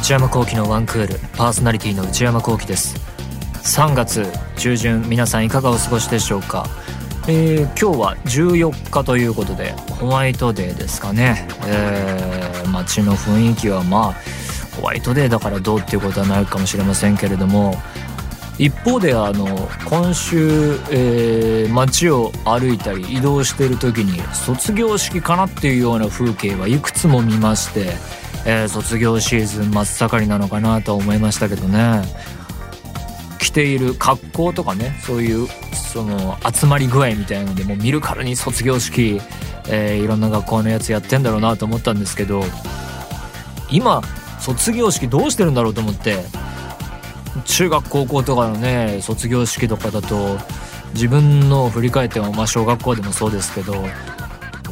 内山聖輝のワンクールパーソナリティの内山聖輝です。3月中旬皆さんいかがお過ごしでしょうか？えー、今日は14日ということでホワイトデーですかね、えー、街の雰囲気はまあホワイトデーだからどうっていうことはないかもしれませんけれども一方であの今週、えー、街を歩いたり移動している時に卒業式かなっていうような風景はいくつも見まして、えー、卒業シーズン真っ盛りなのかなと思いましたけどね。着ている格好とかねそういうその集まり具合みたいなのでもう見るからに卒業式、えー、いろんな学校のやつやってんだろうなと思ったんですけど今卒業式どうしてるんだろうと思って中学高校とかのね卒業式とかだと自分の振り返ってもまあ小学校でもそうですけど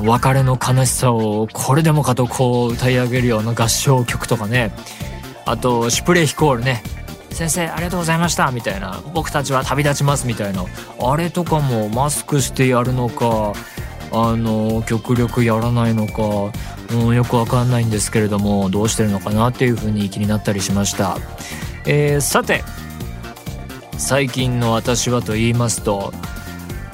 別れの悲しさをこれでもかとこう歌い上げるような合唱曲とかね。あとシュプレヒコールね。先生ありがとうございましたみたいな。僕たちは旅立ちますみたいな。あれとかもマスクしてやるのかあの極力やらないのか、うん、よくわかんないんですけれどもどうしてるのかなっていうふうに気になったりしました、えー、さて最近の私はと言いますと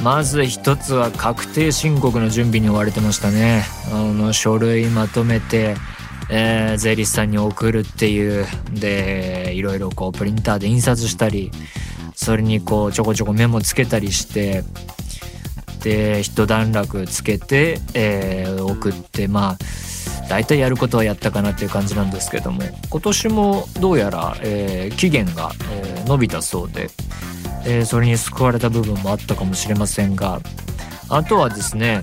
まず一つは確定申告の準備に追われてましたね。あの書類まとめてえー、税理士さんに送るっていう。でいろいろこうプリンターで印刷したりそれにこうちょこちょこメモつけたりしてで一段落つけて、えー、送ってまあ大体やることはやったかなっていう感じなんですけども今年もどうやら、えー、期限が、えー、伸びたそうで、えー、それに救われた部分もあったかもしれませんがあとはですね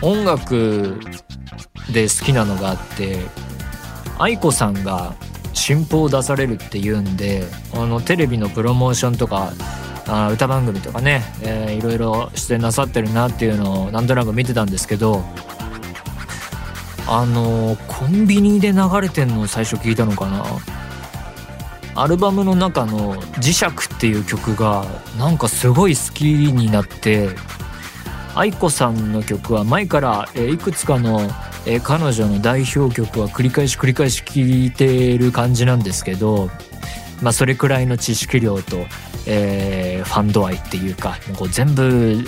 音楽で好きなのがあって愛子さんが新譜を出されるっていうんであのテレビのプロモーションとかあ歌番組とかね、えー、いろいろ出演なさってるなっていうのをなんとなく見てたんですけどあのコンビニで流れてんのを最初聞いたのかな。アルバムの中の「磁石」っていう曲がなんかすごい好きになって愛子さんの曲は前から、いくつかの、彼女の代表曲は繰り返し繰り返し聴いてる感じなんですけど、まあ、それくらいの知識量と、えー、ファンド愛っていうかもう全部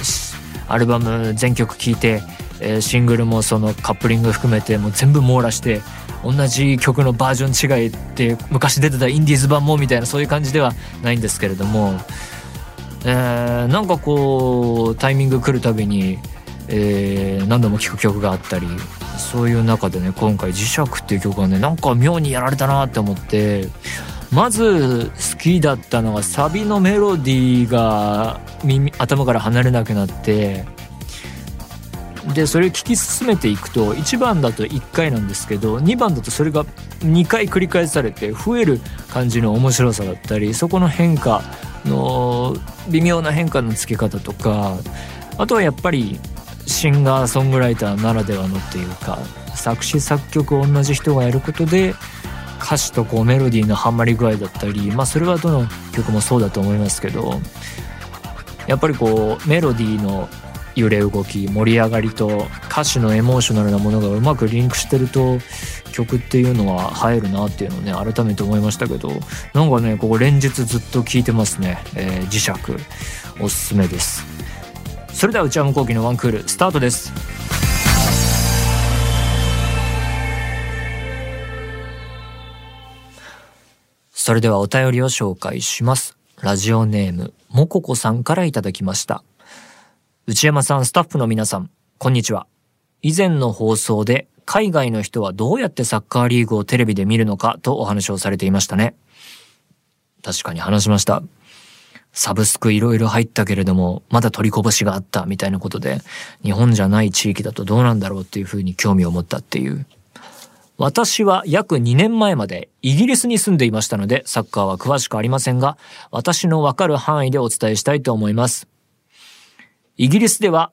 アルバム全曲聴いて、えー、シングルもそのカップリング含めてもう全部網羅して同じ曲のバージョン違いって昔出てたインディーズ版もみたいなそういう感じではないんですけれども、えー、なんかこうタイミング来るたびに、えー、何度も聴く曲があったりそういう中でね今回「磁石」っていう曲がねなんか妙にやられたなって思ってまず好きだったのがサビのメロディーが耳頭から離れなくなってでそれを聴き進めていくと1番だと1回なんですけど2番だとそれが2回繰り返されて増える感じの面白さだったりそこの変化の微妙な変化のつけ方とかあとはやっぱりシンガーソングライターならではのっていうか作詞作曲を同じ人がやることで歌詞とこうメロディーのハマり具合だったりまあそれはどの曲もそうだと思いますけどやっぱりこうメロディーの揺れ動き盛り上がりと歌詞のエモーショナルなものがうまくリンクしてると曲っていうのは映えるなっていうのをね改めて思いましたけどなんかねここ連日ずっと聴いてますね、えー、磁石おすすめです。それでは内山昂輝のワンクールスタートです。それではお便りを紹介します。ラジオネームもここさんからいただきました。内山さんスタッフの皆さんこんにちは以前の放送で海外の人はどうやってサッカーリーグをテレビで見るのかとお話をされていましたね確かに話しましたサブスクいろいろ入ったけれども、まだ取りこぼしがあったみたいなことで、日本じゃない地域だとどうなんだろうっていうふうに興味を持ったっていう。私は約2年前までイギリスに住んでいましたので、サッカーは詳しくありませんが、私のわかる範囲でお伝えしたいと思います。イギリスでは、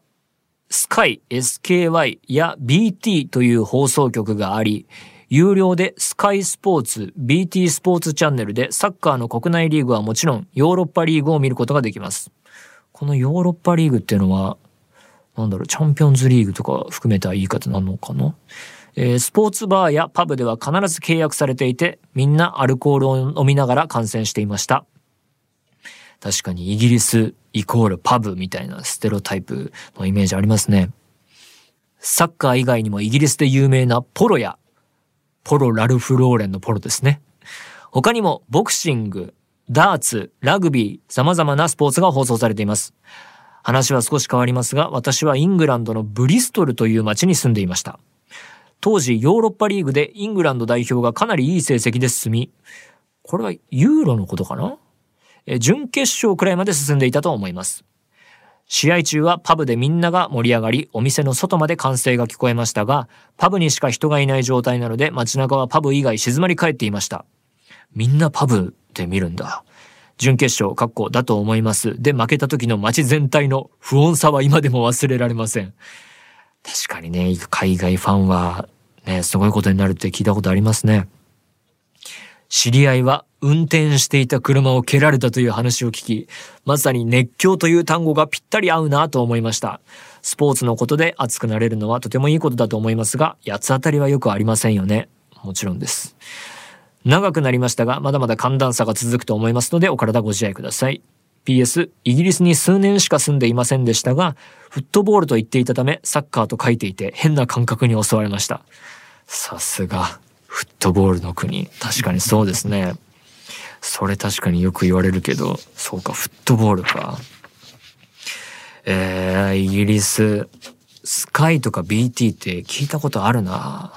スカイ、SKY や BT という放送局があり、有料でスカイスポーツ、BT スポーツチャンネルでサッカーの国内リーグはもちろんヨーロッパリーグを見ることができます。このヨーロッパリーグっていうのは、なんだろう、チャンピオンズリーグとか含めた言い方なのかな？えー、スポーツバーやパブでは必ず契約されていて、みんなアルコールを飲みながら観戦していました。確かにイギリスイコールパブみたいなステロタイプのイメージありますね。サッカー以外にもイギリスで有名なポロや、ポロ・ラルフ・ローレンのポロですね。他にもボクシング、ダーツ、ラグビー、様々なスポーツが放送されています。話は少し変わりますが、私はイングランドのブリストルという町に住んでいました。当時ヨーロッパリーグでイングランド代表がかなりいい成績で進み、これはユーロのことかな？準決勝くらいまで進んでいたと思います。試合中はパブでみんなが盛り上がり、お店の外まで歓声が聞こえましたが、パブにしか人がいない状態なので街中はパブ以外静まり返っていました。みんなパブで見るんだ。準決勝、格好だと思います。で、負けた時の街全体の不穏さは今でも忘れられません。確かにね、海外ファンは、ね、すごいことになるって聞いたことありますね。知り合いは運転していた車を蹴られたという話を聞き、まさに熱狂という単語がぴったり合うなと思いました。スポーツのことで熱くなれるのはとてもいいことだと思いますが、八つ当たりはよくありませんよね。もちろんです。長くなりましたが、まだまだ寒暖差が続くと思いますので、お体ご自愛ください。PS、イギリスに数年しか住んでいませんでしたが、フットボールと言っていたため、サッカーと書いていて変な感覚に襲われました。さすが、フットボールの国。確かにそうですね。それ確かによく言われるけど、そうか、フットボールか。えー、イギリス、スカイとか BT って聞いたことあるな。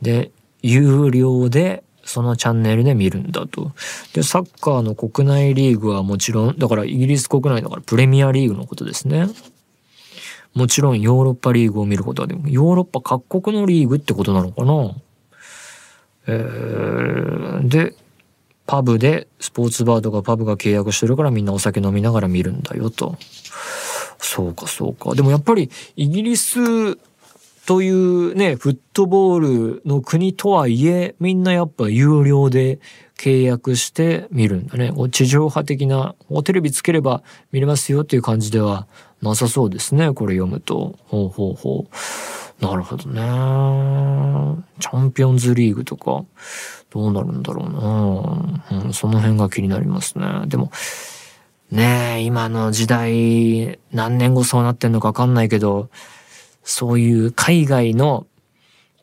で、有料でそのチャンネルで見るんだと。で、サッカーの国内リーグはもちろん、だからイギリス国内だからプレミアリーグのことですね。もちろんヨーロッパリーグを見ることはでも、ヨーロッパ各国のリーグってことなのかなえー、で、パブで、スポーツバーとかパブが契約してるからみんなお酒飲みながら見るんだよと。そうかそうか。でもやっぱりイギリスというね、フットボールの国とはいえ、みんなやっぱ有料で契約して見るんだね。地上波的な、テレビつければ見れますよっていう感じではなさそうですね。これ読むと。ほうほうほう。なるほどね。チャンピオンズリーグとか、どうなるんだろうな。うん、その辺が気になりますね。でも、ねえ、今の時代、何年後そうなってんのかわかんないけど、そういう海外の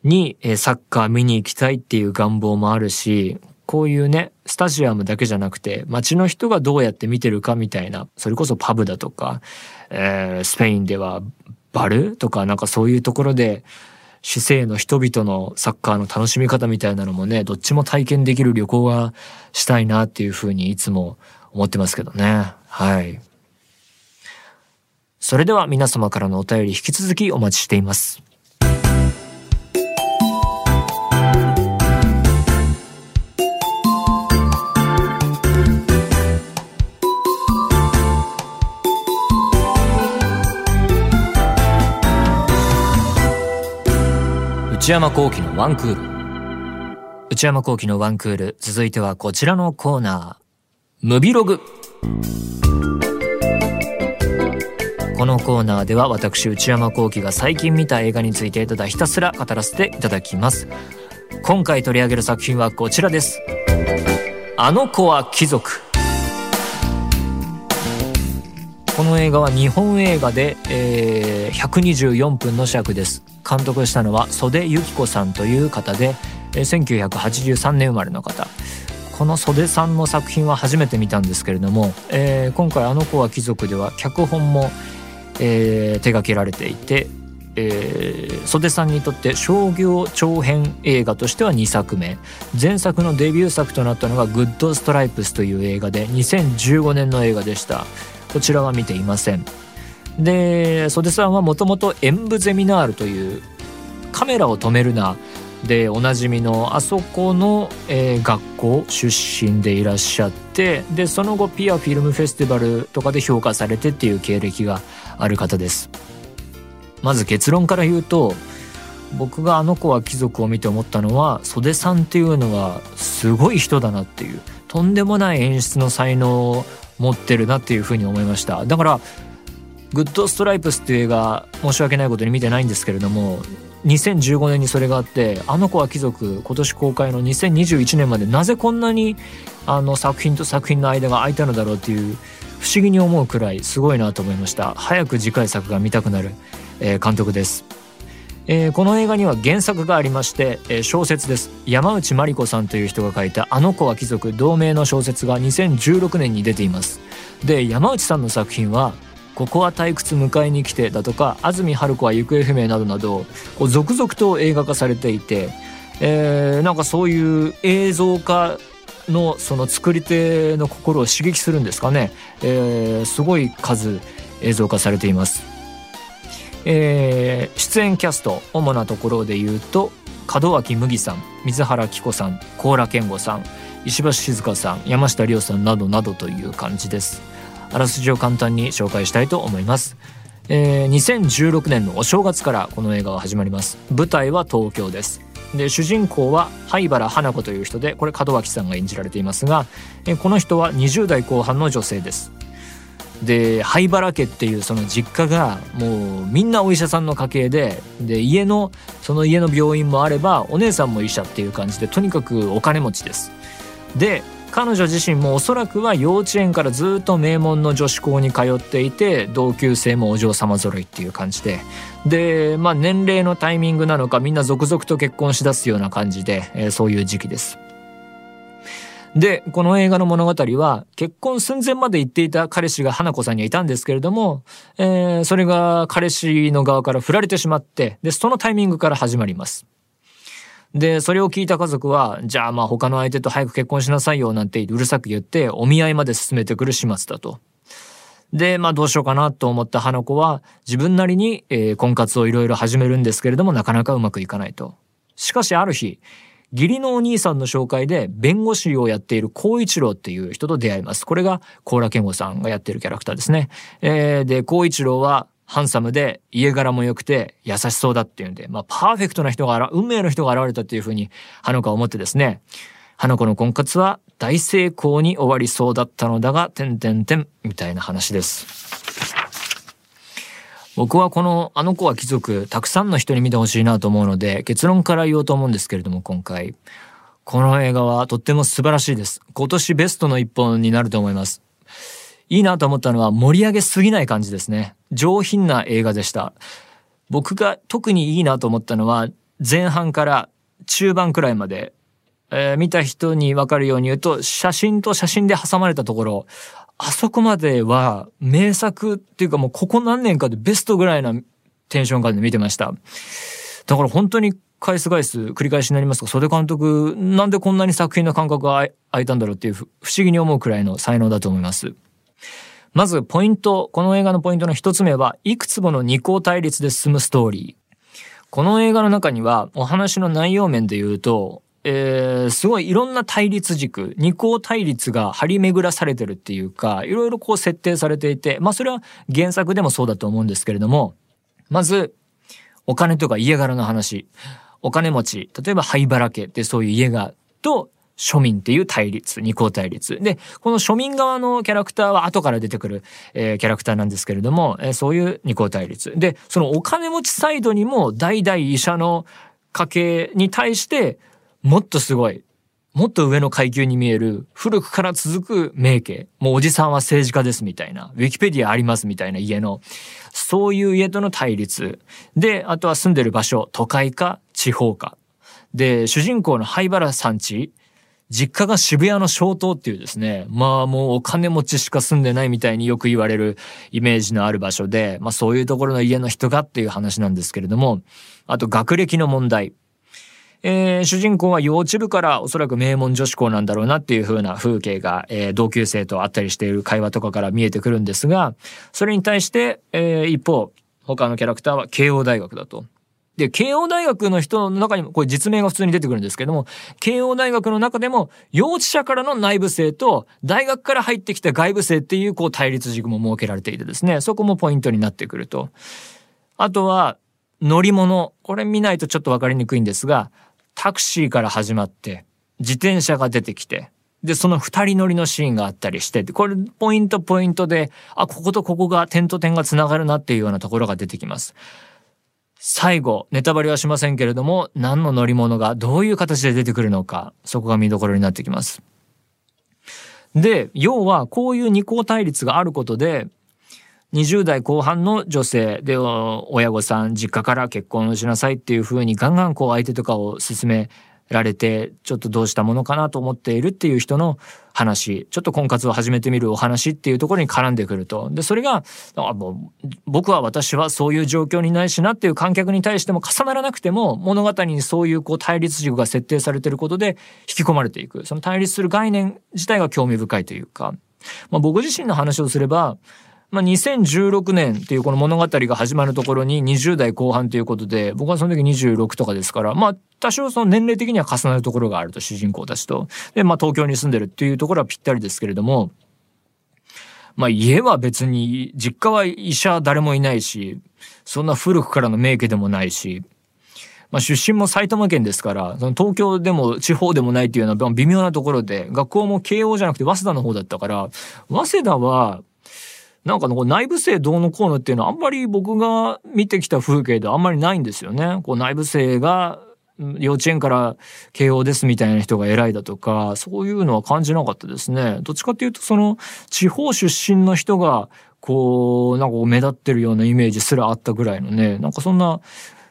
にサッカー見に行きたいっていう願望もあるし、こういうね、スタジアムだけじゃなくて、街の人がどうやって見てるかみたいな、それこそパブだとか、えー、スペインではバルとかなんかそういうところで、市政の人々のサッカーの楽しみ方みたいなのもね、どっちも体験できる旅行がしたいなっていうふうにいつも思ってますけどね。はい。それでは皆様からのお便り引き続きお待ちしています。内山幸喜のワンクール。内山幸喜のワンクール続いてはこちらのコーナー。ムビログ。このコーナーでは私内山幸輝が最近見た映画についてただひたすら語らせていただきます。今回取り上げる作品はこちらです。あの子は貴族。この映画は日本映画で、えー、124分の尺です。監督したのは岨手由貴子さんという方で、1983年生まれの方。この岨手さんの作品は初めて見たんですけれども、えー、今回「あの子は貴族」では脚本もえー、手掛けられていて、えー、岨手さんにとって商業長編映画としては2作目。前作のデビュー作となったのが「グッド・ストライプス」という映画で2015年の映画でした。こちらは見ていません。で袖さんはもともと演舞ゼミナールというカメラを止めるなでおなじみのあそこの、えー、学校出身でいらっしゃってでその後ピアフィルムフェスティバルとかで評価されてっていう経歴がある方です。まず結論から言うと僕があの子は貴族を見て思ったのは袖さんっていうのはすごい人だなっていうとんでもない演出の才能を持ってるなっていうふうに思いました。だからグッドストライプスっていう映画申し訳ないことに見てないんですけれども2015年にそれがあって「あの子は貴族」今年公開の2021年までなぜこんなにあの作品と作品の間が空いたのだろうっていう不思議に思うくらいすごいなと思いました。早く次回作が見たくなる、えー、監督です。えー、この映画には原作がありまして、えー、小説です。山内マリコさんという人が書いた「あの子は貴族」同名の小説が2016年に出ています。で山内さんの作品は「ここは退屈迎えに来て」だとか「安住春子は行方不明」などなどこう続々と映画化されていて、えー、なんかそういう映像化のその作り手の心を刺激するんですかね、えー、すごい数映像化されています。えー、出演キャスト主なところで言うと門脇麦さん水原希子さん高良健吾さん石橋静香さん山下亮さんなどなどという感じです。あらすじを簡単に紹介したいと思います、えー、2016年のお正月からこの映画は始まります。舞台は東京です。で主人公は灰原花子という人でこれ門脇さんが演じられていますが、えー、この人は20代後半の女性です。で灰原家っていうその実家がもうみんなお医者さんの家系でで家のその家の病院もあればお姉さんも医者っていう感じでとにかくお金持ちです。で彼女自身もおそらくは幼稚園からずっと名門の女子校に通っていて同級生もお嬢様揃いっていう感じででまあ年齢のタイミングなのかみんな続々と結婚しだすような感じで、えー、そういう時期です。で、この映画の物語は、結婚寸前まで行っていた彼氏が花子さんにはいたんですけれども、えー、それが彼氏の側から振られてしまって、で、そのタイミングから始まります。で、それを聞いた家族は、じゃあまあ他の相手と早く結婚しなさいよなんてうるさく言って、お見合いまで進めてくる始末だと。で、まあどうしようかなと思った花子は、自分なりに、えー、婚活をいろいろ始めるんですけれども、なかなかうまくいかないと。しかしある日、義理のお兄さんの紹介で弁護士をやっている光一郎っていう人と出会います。これが高良健吾さんがやっているキャラクターですね。えー、で、光一郎はハンサムで家柄も良くて優しそうだっていうんで、まあパーフェクトな人が、運命の人が現れたっていうふうに花子は思ってですね、花子の婚活は大成功に終わりそうだったのだが、てんてんてんみたいな話です。僕はこのあの子は貴族たくさんの人に見てほしいなと思うので結論から言おうと思うんですけれども今回。この映画はとっても素晴らしいです。今年ベストの一本になると思います。いいなと思ったのは盛り上げすぎない感じですね上品な映画でした僕が特にいいなと思ったのは前半から中盤くらいまでえー、見た人にわかるように言うと、写真と写真で挟まれたところ、あそこまでは名作っていうかもうここ何年かでベストぐらいなテンション感で見てました。だから本当に返す返す繰り返しになりますが、袖監督、なんでこんなに作品の感覚が空いたんだろうっていう不思議に思うくらいの才能だと思います。まずポイント、この映画のポイントの一つ目は、いくつもの二項対立で進むストーリー。この映画の中には、お話の内容面で言うと、えー、すごいいろんな対立軸、二項対立が張り巡らされてるっていうか、いろいろこう設定されていて、まあそれは原作でもそうだと思うんですけれども、まず、お金とか家柄の話。お金持ち、例えば灰原家ってそういう家が、と、庶民っていう対立、二項対立。で、この庶民側のキャラクターは後から出てくる、えー、キャラクターなんですけれども、えー、そういう二項対立。で、そのお金持ちサイドにも代々医者の家系に対して、もっとすごい、もっと上の階級に見える古くから続く名家。もうおじさんは政治家ですみたいな。ウィキペディアありますみたいな家の。そういう家との対立。で、あとは住んでる場所。都会か地方か。で、主人公の灰原さんち。実家が渋谷の小東っていうですね、まあもうお金持ちしか住んでないみたいによく言われるイメージのある場所で、まあそういうところの家の人がっていう話なんですけれども、あと学歴の問題。えー、主人公は幼稚部からおそらく名門女子校なんだろうなっていう風な風景が、えー、同級生と会ったりしている会話とかから見えてくるんですが、それに対して、えー、一方、他のキャラクターは慶応大学だと。で、慶応大学の人の中にも、これ実名が普通に出てくるんですけども、慶応大学の中でも、幼稚者からの内部生と、大学から入ってきた外部生っていう、こう、対立軸も設けられていてですね、そこもポイントになってくると。あとは、乗り物。これ見ないとちょっとわかりにくいんですが、タクシーから始まって、自転車が出てきて、で、その二人乗りのシーンがあったりして、これポイントポイントで、あ、こことここが点と点が繋がるなっていうようなところが出てきます。最後、ネタバレはしませんけれども、何の乗り物がどういう形で出てくるのか、そこが見どころになってきます。で、要はこういう二項対立があることで、20代後半の女性で親御さん実家から結婚しなさいっていうふうにガンガンこう相手とかを勧められてちょっとどうしたものかなと思っているっていう人の話。ちょっと婚活を始めてみるお話っていうところに絡んでくると。でそれがあもう僕は私はそういう状況にないしなっていう観客に対しても重ならなくても物語にそういうこう対立軸が設定されてることで引き込まれていく。その対立する概念自体が興味深いというか、まあ、僕自身の話をすればまあ、2016年っていうこの物語が始まるところに20代後半ということで僕はその時26とかですからまあ多少その年齢的には重なるところがあると主人公たちとでまあ東京に住んでるっていうところはぴったりですけれどもまあ家は別に実家は医者誰もいないしそんな古くからの名家でもないしまあ、出身も埼玉県ですからその東京でも地方でもないっていうのは微妙なところで学校も慶応じゃなくて早稲田の方だったから早稲田はなんかのこう内部生どうのこうのっていうのはあんまり僕が見てきた風景ではあんまりないんですよね。こう内部生が幼稚園から慶応ですみたいな人が偉いだとかそういうのは感じなかったですね。どっちかっていうとその地方出身の人がこうなんか目立ってるようなイメージすらあったぐらいのねなんかそんな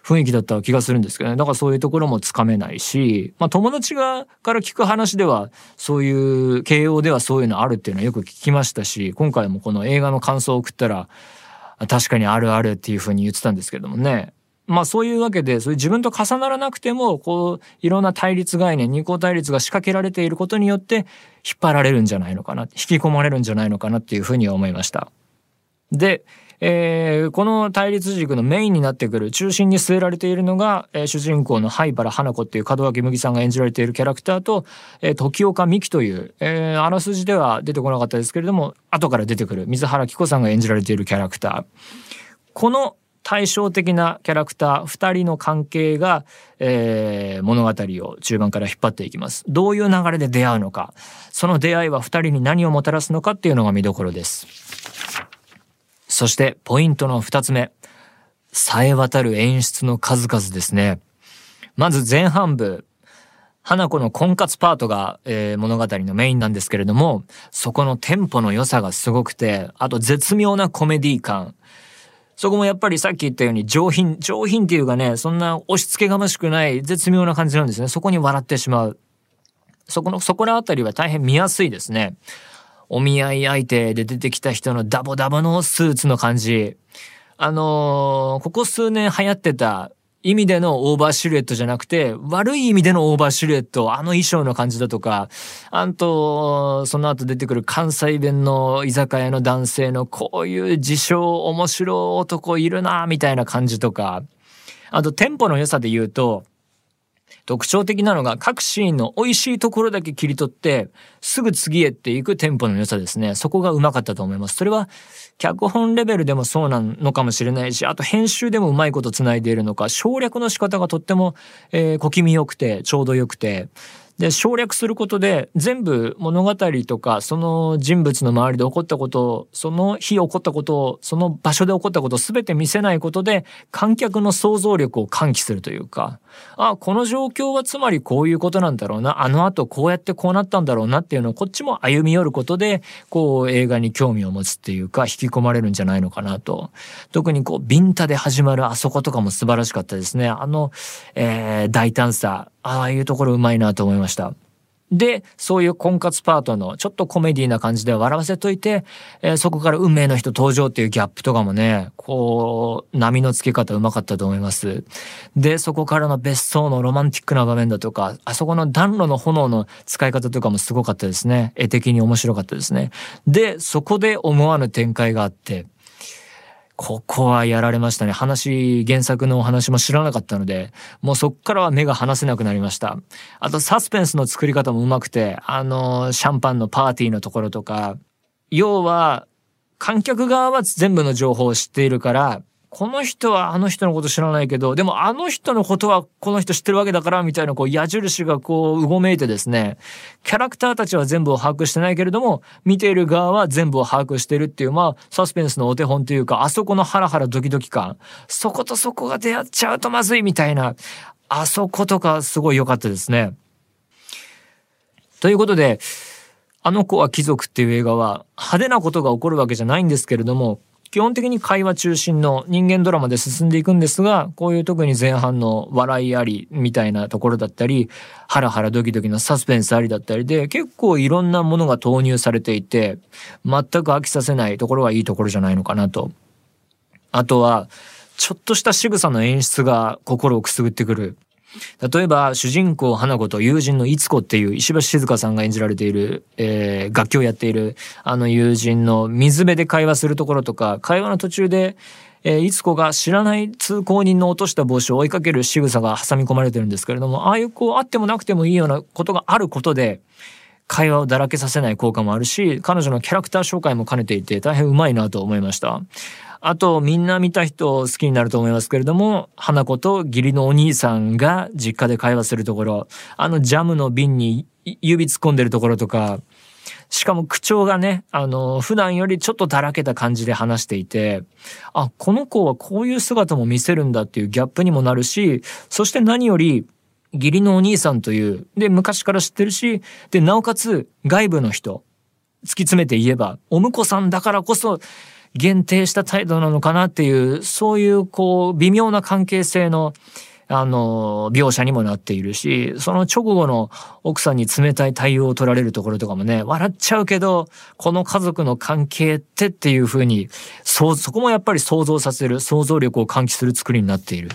雰囲気だった気がするんですけどねだからそういうところもつかめないし、まあ、友達がから聞く話ではそういう慶応ではそういうのあるっていうのはよく聞きましたし今回もこの映画の感想を送ったら確かにあるあるっていうふうに言ってたんですけどもねまあそういうわけでそういう自分と重ならなくてもこういろんな対立概念二項対立が仕掛けられていることによって引っ張られるんじゃないのかな引き込まれるんじゃないのかなっていうふうには思いました。でえー、この対立軸のメインになってくる中心に据えられているのが、えー、主人公の灰原花子っていう門脇麦さんが演じられているキャラクターと、えー、時岡美希という、えー、あらすじでは出てこなかったですけれども後から出てくる水原希子さんが演じられているキャラクターこの対照的なキャラクター2人の関係が、えー、物語を中盤から引っ張っていきますどういう流れで出会うのかその出会いは2人に何をもたらすのかっていうのが見どころですそしてポイントの二つ目。冴え渡る演出の数々ですね。まず前半部。花子の婚活パートが、えー、物語のメインなんですけれども、そこのテンポの良さがすごくて、あと絶妙なコメディ感。そこもやっぱりさっき言ったように上品、上品っていうかね、そんな押し付けがましくない絶妙な感じなんですね。そこに笑ってしまう。そこの、そこらあたりは大変見やすいですね。お見合い相手で出てきた人のダボダボのスーツの感じ。あのー、ここ数年流行ってた意味でのオーバーシルエットじゃなくて、悪い意味でのオーバーシルエット、あの衣装の感じだとか、あと、その後出てくる関西弁の居酒屋の男性のこういう自称面白い男いるな、みたいな感じとか、あとテンポの良さで言うと、特徴的なのが各シーンの美味しいところだけ切り取ってすぐ次へっていくテンポの良さですね。そこがうまかったと思います。それは脚本レベルでもそうなのかもしれないし、あと編集でもうまいこと繋いでいるのか、省略の仕方がとっても、えー、小気味良くてちょうど良くて、で省略することで全部物語とかその人物の周りで起こったことをその日起こったことをその場所で起こったことを全て見せないことで観客の想像力を喚起するというかあこの状況はつまりこういうことなんだろうなあのあとこうやってこうなったんだろうなっていうのをこっちも歩み寄ることでこう映画に興味を持つっていうか引き込まれるんじゃないのかなと。特にこうビンタで始まるあそことかも素晴らしかったですね。あの、えー、大胆さああいうところうまいなと思いました。で、そういう婚活パートのちょっとコメディな感じで笑わせといて、えー、そこから運命の人登場っていうギャップとかもね、こう、波の付け方うまかったと思います。で、そこからの別荘のロマンティックな場面だとか、あそこの暖炉の炎の使い方とかもすごかったですね。絵的に面白かったですね。で、そこで思わぬ展開があって、ここはやられましたね。話、原作のお話も知らなかったので、もうそっからは目が離せなくなりました。あとサスペンスの作り方もうまくて、あの、シャンパンのパーティーのところとか、要は、観客側は全部の情報を知っているから、この人はあの人のこと知らないけど、でもあの人のことはこの人知ってるわけだから、みたいなこう矢印がこううごめいてですね、キャラクターたちは全部を把握してないけれども、見ている側は全部を把握してるっていう、まあ、サスペンスのお手本というか、あそこのハラハラドキドキ感、そことそこが出会っちゃうとまずいみたいな、あそことかすごい良かったですね。ということで、あの子は貴族っていう映画は派手なことが起こるわけじゃないんですけれども、基本的に会話中心の人間ドラマで進んでいくんですが、こういう特に前半の笑いありみたいなところだったり、ハラハラドキドキのサスペンスありだったりで、結構いろんなものが投入されていて、全く飽きさせないところはいいところじゃないのかなと。あとは、ちょっとした仕草の演出が心をくすぐってくる。例えば、主人公花子と友人のいつこっていう石橋静香さんが演じられている、えー、楽器をやっているあの友人の水辺で会話するところとか、会話の途中で、えー、いつこが知らない通行人の落とした帽子を追いかける仕草が挟み込まれてるんですけれども、ああいうこうあってもなくてもいいようなことがあることで、会話をだらけさせない効果もあるし、彼女のキャラクター紹介も兼ねていて大変うまいなと思いました。あと、みんな見た人好きになると思いますけれども、花子と義理のお兄さんが実家で会話するところ、あのジャムの瓶に指突っ込んでるところとか、しかも口調がね、あの、普段よりちょっとだらけた感じで話していて、あ、この子はこういう姿も見せるんだっていうギャップにもなるし、そして何より、義理のお兄さんという、で、昔から知ってるし、で、なおかつ外部の人、突き詰めて言えば、お婿さんだからこそ、限定した態度なのかなっていう、そういうこう、微妙な関係性の、あの、描写にもなっているし、その直後の奥さんに冷たい対応を取られるところとかもね、笑っちゃうけど、この家族の関係ってっていうふうに、そ、そこもやっぱり想像させる、想像力を喚起する作りになっている。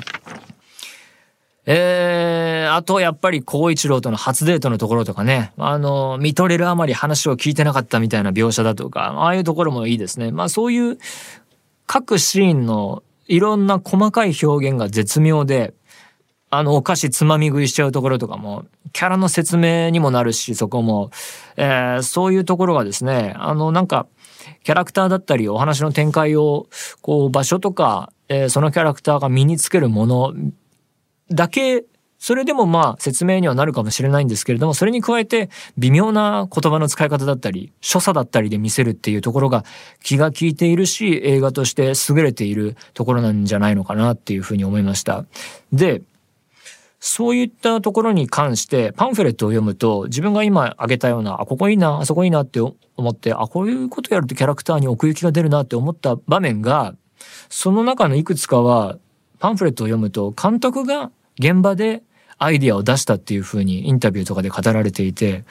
えー、あとやっぱり孝一郎との初デートのところとかね、あの、見とれるあまり話を聞いてなかったみたいな描写だとか、ああいうところもいいですね。まあそういう各シーンのいろんな細かい表現が絶妙で、あの、お菓子つまみ食いしちゃうところとかも、キャラの説明にもなるし、そこも、えー、そういうところがですね、あの、なんか、キャラクターだったり、お話の展開を、こう、場所とか、えー、そのキャラクターが身につけるものだけそれでもまあ説明にはなるかもしれないんですけれども、それに加えて微妙な言葉の使い方だったり、所作だったりで見せるっていうところが気が利いているし、映画として優れているところなんじゃないのかなっていうふうに思いました。で、そういったところに関してパンフレットを読むと自分が今挙げたような、あ、ここいいな、あそこいいなって思って、あ、こういうことやるとキャラクターに奥行きが出るなって思った場面が、その中のいくつかはパンフレットを読むと監督が現場でアイディアを出したっていうふうにインタビューとかで語られていて、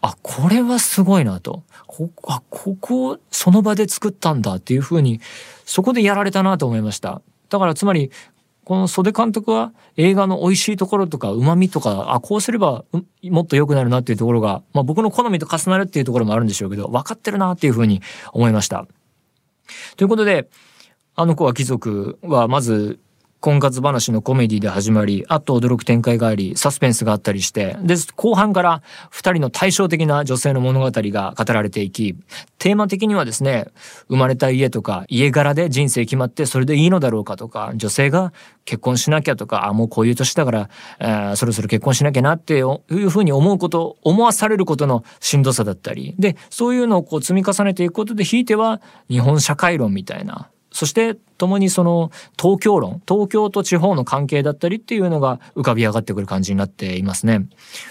あ、これはすごいなと。こ、あ、ここ、その場で作ったんだっていうふうに、そこでやられたなと思いました。だからつまり、この袖監督は映画の美味しいところとか旨味とか、あ、こうすればもっと良くなるなっていうところが、まあ僕の好みと重なるっていうところもあるんでしょうけど、分かってるなっていうふうに思いました。ということで、あの子は貴族はまず婚活話のコメディで始まり、あと驚く展開があり、サスペンスがあったりして、で、後半から二人の対照的な女性の物語が語られていき、テーマ的にはですね、生まれた家とか家柄で人生決まってそれでいいのだろうかとか、女性が結婚しなきゃとか、あ、もうこういう年だから、えー、そろそろ結婚しなきゃなっていうふうに思うこと、思わされることのしんどさだったり、で、そういうのをこう積み重ねていくことで、ひいては日本社会論みたいな、そして共にその東京論、東京と地方の関係だったりっていうのが浮かび上がってくる感じになっていますね。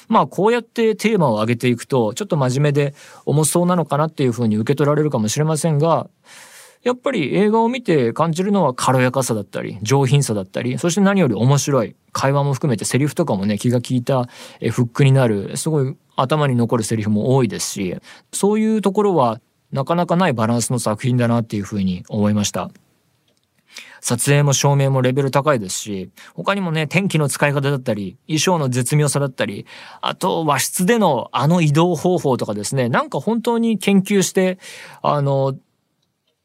まあこうやってテーマを上げていくとちょっと真面目で重そうなのかなっていうふうに受け取られるかもしれませんが、やっぱり映画を見て感じるのは軽やかさだったり、上品さだったり、そして何より面白い、会話も含めてセリフとかもね、気が利いたフックになる、すごい頭に残るセリフも多いですし、そういうところはなかなかないバランスの作品だなっていうふうに思いました。撮影も照明もレベル高いですし、他にもね、天気の使い方だったり、衣装の絶妙さだったり、あと和室でのあの移動方法とかですね、なんか本当に研究して、あの、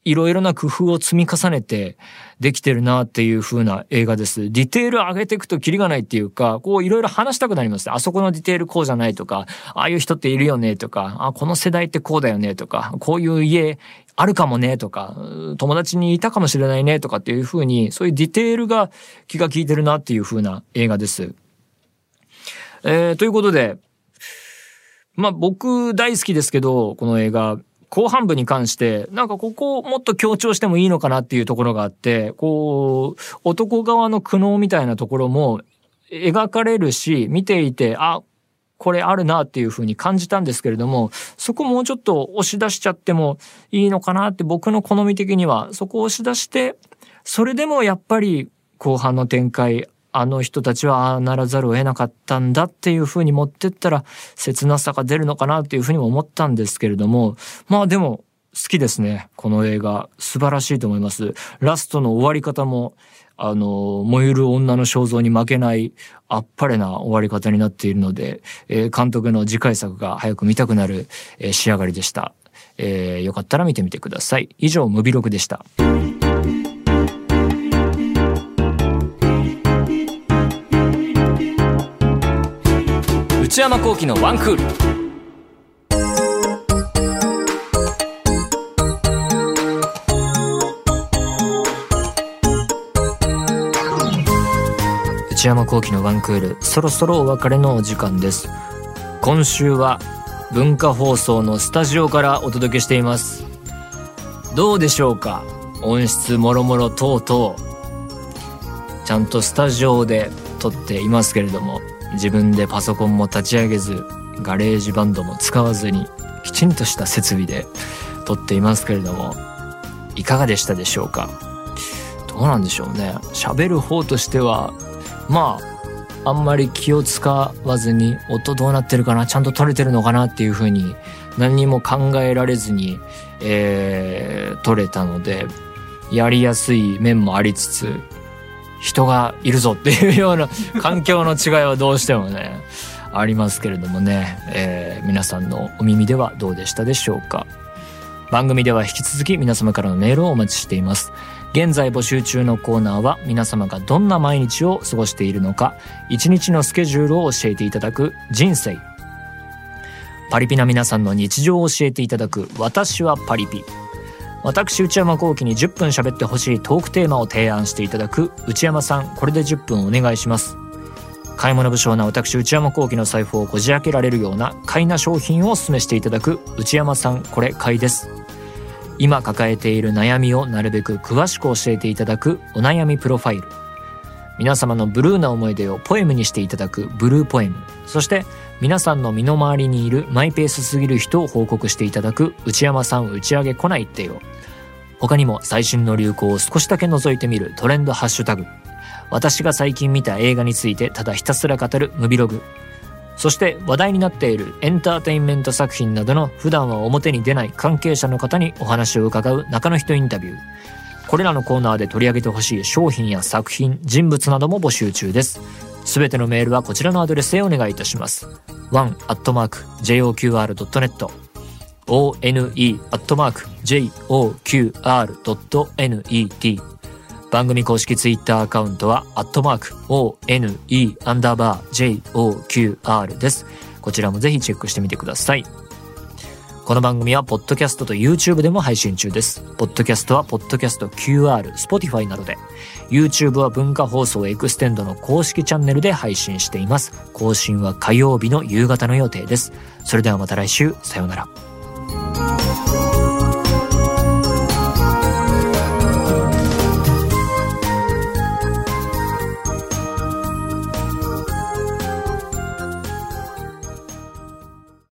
いろいろな工夫を積み重ねてできてるなっていう風な映画です。ディテール上げていくとキリがないっていうか、こういろいろ話したくなりますあそこのディテールこうじゃないとか、ああいう人っているよねとか、あこの世代ってこうだよねとか、こういう家あるかもねとか、友達にいたかもしれないねとかっていう風に、そういうディテールが気が利いてるなっていう風な映画です。えー、ということで、まあ僕大好きですけど、この映画、後半部に関して、なんかここをもっと強調してもいいのかなっていうところがあって、こう、男側の苦悩みたいなところも描かれるし、見ていて、あ、これあるなっていうふうに感じたんですけれども、そこもうちょっと押し出しちゃってもいいのかなって僕の好み的には、そこを押し出して、それでもやっぱり後半の展開、あの人たちはああならざるを得なかったんだっていうふうに持ってったら切なさが出るのかなっていうふうにも思ったんですけれども、まあでも好きですね。この映画。素晴らしいと思います。ラストの終わり方も、あの、燃ゆる女の肖像に負けないあっぱれな終わり方になっているので、えー、監督の次回作が早く見たくなる、えー、仕上がりでした。えー、よかったら見てみてください。以上、ムビログでした。内山幸喜のワンクール。内山幸喜のワンクールそろそろお別れのお時間です。今週は文化放送のスタジオからお届けしています。どうでしょうか？音質もろもろ等々。ちゃんとスタジオで撮っていますけれども。自分でパソコンも立ち上げず GarageBand も使わずにきちんとした設備で撮っていますけれどもいかがでしたでしょうか？どうなんでしょうね。喋る方としてはまああんまり気を使わずに音どうなってるかなちゃんと撮れてるのかなっていう風に何にも考えられずに、えー、撮れたのでやりやすい面もありつつ人がいるぞっていうような環境の違いはどうしてもね、ありますけれどもね、えー、皆さんのお耳ではどうでしたでしょうか。番組では引き続き皆様からのメールをお待ちしています。現在募集中のコーナーは皆様がどんな毎日を過ごしているのか、一日のスケジュールを教えていただく人生。パリピな皆さんの日常を教えていただく私はパリピ。私内山幸輝に10分喋ってほしいトークテーマを提案していただく内山さんこれで10分お願いします。買い物不詳な私内山幸輝の財布をこじ開けられるような買いな商品をお勧めしていただく内山さんこれ買いです。今抱えている悩みをなるべく詳しく教えていただくお悩みプロファイル皆様のブルーな思い出をポエムにしていただくブルーポエムそして皆さんの身の回りにいるマイペースすぎる人を報告していただく内山さん打ち上げ来ないってよ。他にも最新の流行を少しだけ覗いてみるトレンドハッシュタグ。私が最近見た映画についてただひたすら語るムビログ。そして話題になっているエンターテインメント作品などの普段は表に出ない関係者の方にお話を伺う中の人インタビュー。これらのコーナーで取り上げてほしい商品や作品人物なども募集中ですすべてのメールはこちらのアドレスへお願いいたします。one.joqr.net one.joqr.net 番組公式ツイッターアカウントは、アットマーク、one, アンダーバー、joqr です。こちらもぜひチェックしてみてください。この番組は、ポッドキャストと YouTube でも配信中です。ポッドキャストは、ポッドキャスト QR、Spotify などで、YouTube は文化放送エクステンドの公式チャンネルで配信しています。更新は火曜日の夕方の予定です。それではまた来週、さようなら。